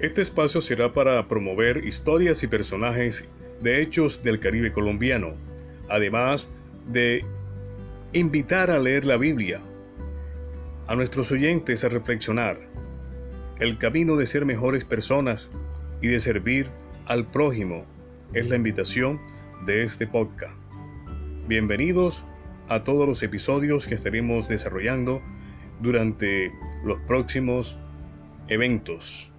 Este espacio será para promover historias y personajes de hechos del Caribe colombiano, además de invitar a leer la Biblia, a nuestros oyentes a reflexionar el camino de ser mejores personas y de servir al prójimo es la invitación de este podcast. Bienvenidos a todos los episodios que estaremos desarrollando durante los próximos eventos.